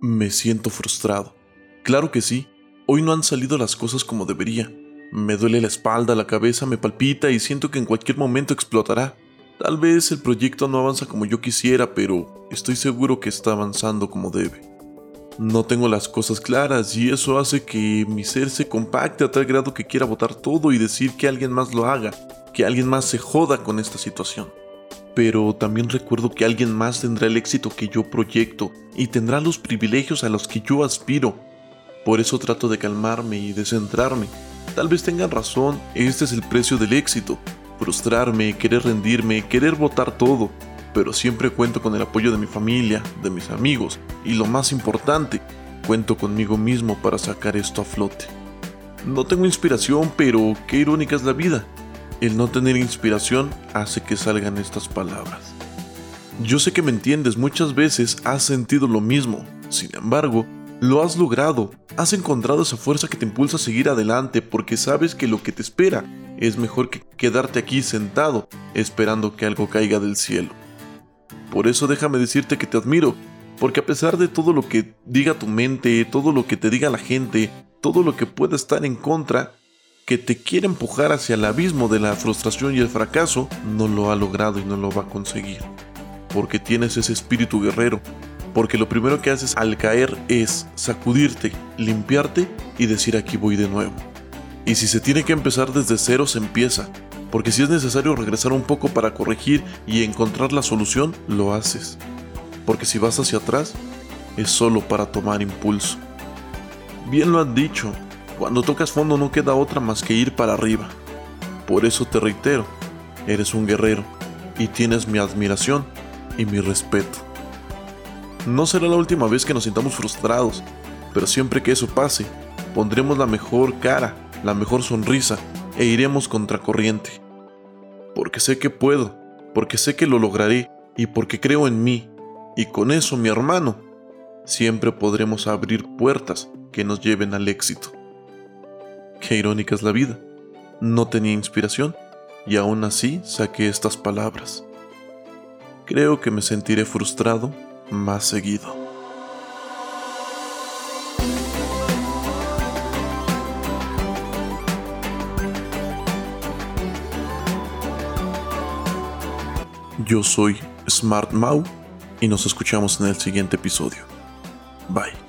Me siento frustrado. Claro que sí, hoy no han salido las cosas como debería. Me duele la espalda, la cabeza me palpita y siento que en cualquier momento explotará. Tal vez el proyecto no avanza como yo quisiera, pero estoy seguro que está avanzando como debe. No tengo las cosas claras y eso hace que mi ser se compacte a tal grado que quiera votar todo y decir que alguien más lo haga, que alguien más se joda con esta situación. Pero también recuerdo que alguien más tendrá el éxito que yo proyecto y tendrá los privilegios a los que yo aspiro. Por eso trato de calmarme y de centrarme. Tal vez tengan razón, este es el precio del éxito. Frustrarme, querer rendirme, querer votar todo, pero siempre cuento con el apoyo de mi familia, de mis amigos y lo más importante, cuento conmigo mismo para sacar esto a flote. No tengo inspiración, pero qué irónica es la vida. El no tener inspiración hace que salgan estas palabras. Yo sé que me entiendes, muchas veces has sentido lo mismo, sin embargo, lo has logrado, has encontrado esa fuerza que te impulsa a seguir adelante porque sabes que lo que te espera es mejor que quedarte aquí sentado esperando que algo caiga del cielo. Por eso déjame decirte que te admiro, porque a pesar de todo lo que diga tu mente, todo lo que te diga la gente, todo lo que pueda estar en contra, que te quiere empujar hacia el abismo de la frustración y el fracaso, no lo ha logrado y no lo va a conseguir. Porque tienes ese espíritu guerrero, porque lo primero que haces al caer es sacudirte, limpiarte y decir aquí voy de nuevo. Y si se tiene que empezar desde cero, se empieza, porque si es necesario regresar un poco para corregir y encontrar la solución, lo haces. Porque si vas hacia atrás, es solo para tomar impulso. Bien lo han dicho, cuando tocas fondo no queda otra más que ir para arriba. Por eso te reitero, eres un guerrero y tienes mi admiración y mi respeto. No será la última vez que nos sintamos frustrados, pero siempre que eso pase, pondremos la mejor cara, la mejor sonrisa e iremos contracorriente. Porque sé que puedo, porque sé que lo lograré y porque creo en mí. Y con eso, mi hermano, siempre podremos abrir puertas que nos lleven al éxito. Qué irónica es la vida. No tenía inspiración y aún así saqué estas palabras. Creo que me sentiré frustrado más seguido. Yo soy Smart Mau y nos escuchamos en el siguiente episodio. Bye.